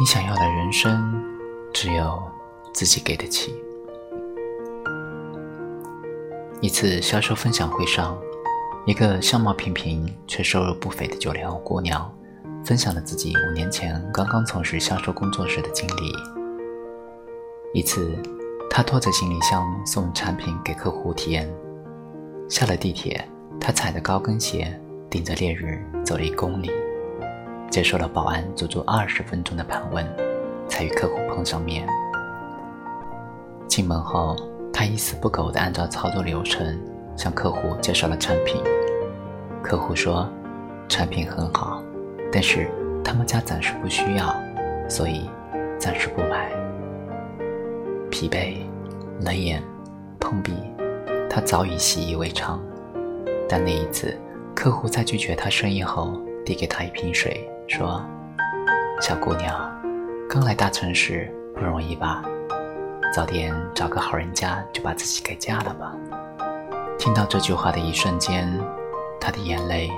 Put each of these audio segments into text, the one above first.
你想要的人生，只有自己给得起。一次销售分享会上，一个相貌平平却收入不菲的九零后姑娘，分享了自己五年前刚刚从事销售工作时的经历。一次，她拖着行李箱送产品给客户体验，下了地铁，她踩着高跟鞋，顶着烈日走了一公里。接受了保安足足二十分钟的盘问，才与客户碰上面。进门后，他一丝不苟地按照操作流程向客户介绍了产品。客户说：“产品很好，但是他们家暂时不需要，所以暂时不买。”疲惫、冷眼、碰壁，他早已习以为常。但那一次，客户在拒绝他生意后，递给他一瓶水。说：“小姑娘，刚来大城市不容易吧？早点找个好人家，就把自己给嫁了吧。”听到这句话的一瞬间，她的眼泪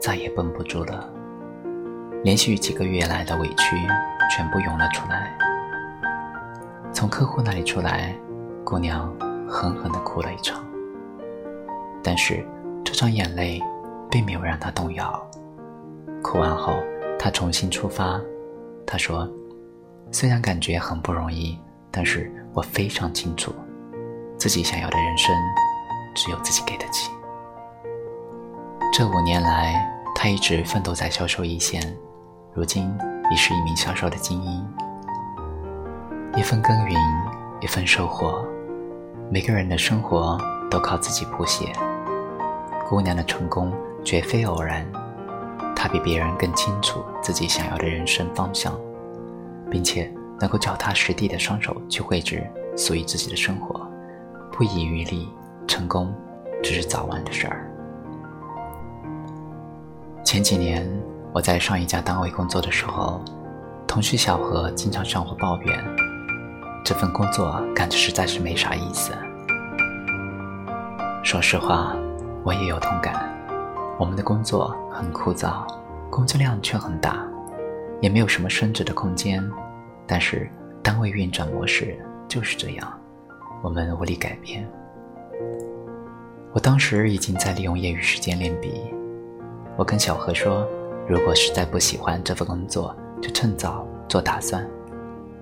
再也绷不住了，连续几个月来的委屈全部涌了出来。从客户那里出来，姑娘狠狠地哭了一场。但是这场眼泪并没有让她动摇，哭完后。他重新出发，他说：“虽然感觉很不容易，但是我非常清楚，自己想要的人生，只有自己给得起。”这五年来，他一直奋斗在销售一线，如今已是一名销售的精英。一份耕耘，一份收获，每个人的生活都靠自己谱写。姑娘的成功绝非偶然。他比别人更清楚自己想要的人生方向，并且能够脚踏实地的双手去绘制属于自己的生活，不遗余力，成功只是早晚的事儿。前几年我在上一家单位工作的时候，同事小何经常向我抱怨，这份工作干着实在是没啥意思。说实话，我也有同感。我们的工作很枯燥，工作量却很大，也没有什么升职的空间。但是单位运转模式就是这样，我们无力改变。我当时已经在利用业余时间练笔。我跟小何说，如果实在不喜欢这份工作，就趁早做打算，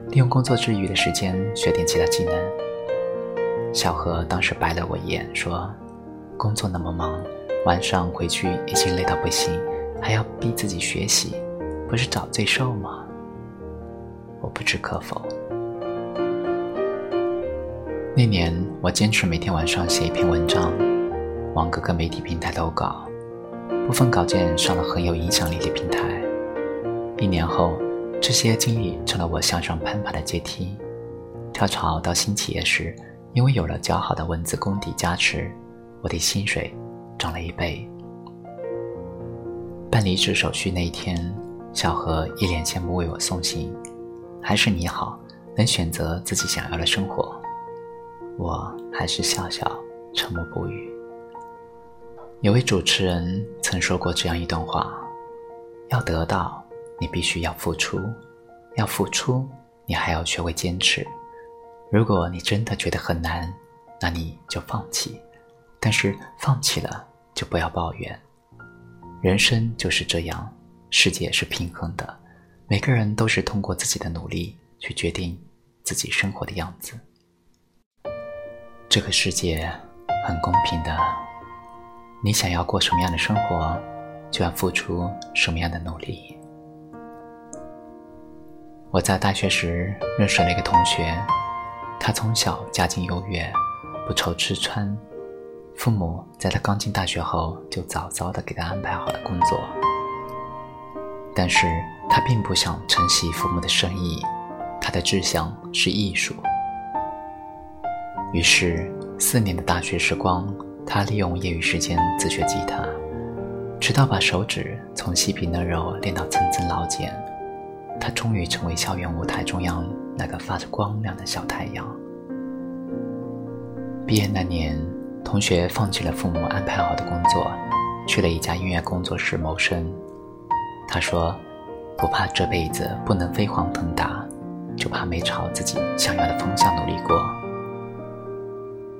利用工作之余的时间学点其他技能。小何当时白了我一眼，说：“工作那么忙。”晚上回去已经累到不行，还要逼自己学习，不是找罪受吗？我不置可否。那年我坚持每天晚上写一篇文章，往各个媒体平台投稿，部分稿件上了很有影响力的平台。一年后，这些经历成了我向上攀爬的阶梯。跳槽到新企业时，因为有了较好的文字功底加持，我的薪水。涨了一倍。办离职手续那一天，小何一脸羡慕为我送行，还是你好，能选择自己想要的生活。我还是笑笑，沉默不语。有位主持人曾说过这样一段话：要得到，你必须要付出；要付出，你还要学会坚持。如果你真的觉得很难，那你就放弃。但是放弃了就不要抱怨，人生就是这样，世界是平衡的，每个人都是通过自己的努力去决定自己生活的样子。这个世界很公平的，你想要过什么样的生活，就要付出什么样的努力。我在大学时认识了一个同学，他从小家境优越，不愁吃穿。父母在他刚进大学后就早早的给他安排好了工作，但是他并不想承袭父母的生意，他的志向是艺术。于是四年的大学时光，他利用业余时间自学吉他，直到把手指从细皮嫩肉练到层层老茧，他终于成为校园舞台中央那个发着光亮的小太阳。毕业那年。同学放弃了父母安排好的工作，去了一家音乐工作室谋生。他说：“不怕这辈子不能飞黄腾达，就怕没朝自己想要的方向努力过。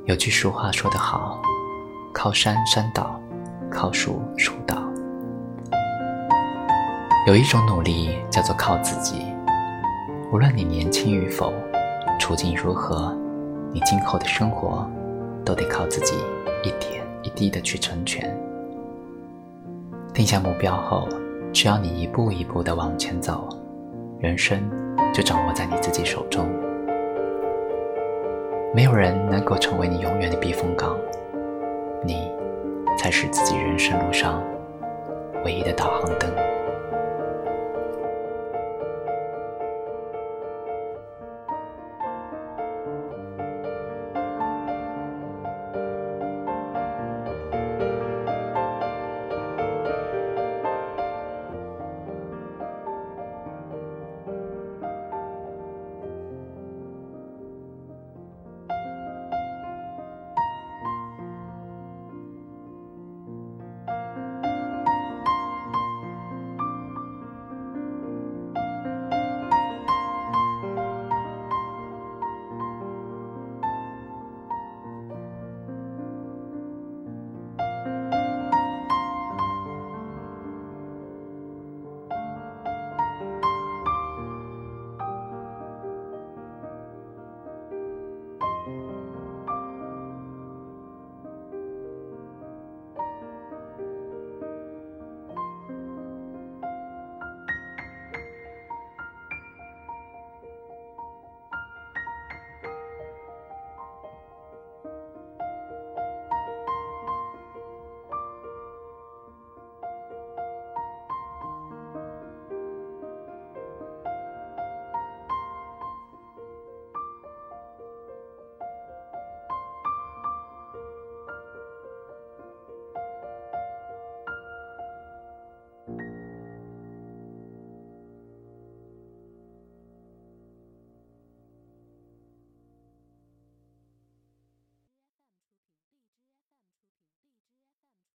有句俗话说得好：“靠山山倒，靠树树倒。”有一种努力叫做靠自己。无论你年轻与否，处境如何，你今后的生活都得靠自己一点一滴的去成全。定下目标后。只要你一步一步的往前走，人生就掌握在你自己手中。没有人能够成为你永远的避风港，你才是自己人生路上唯一的导航灯。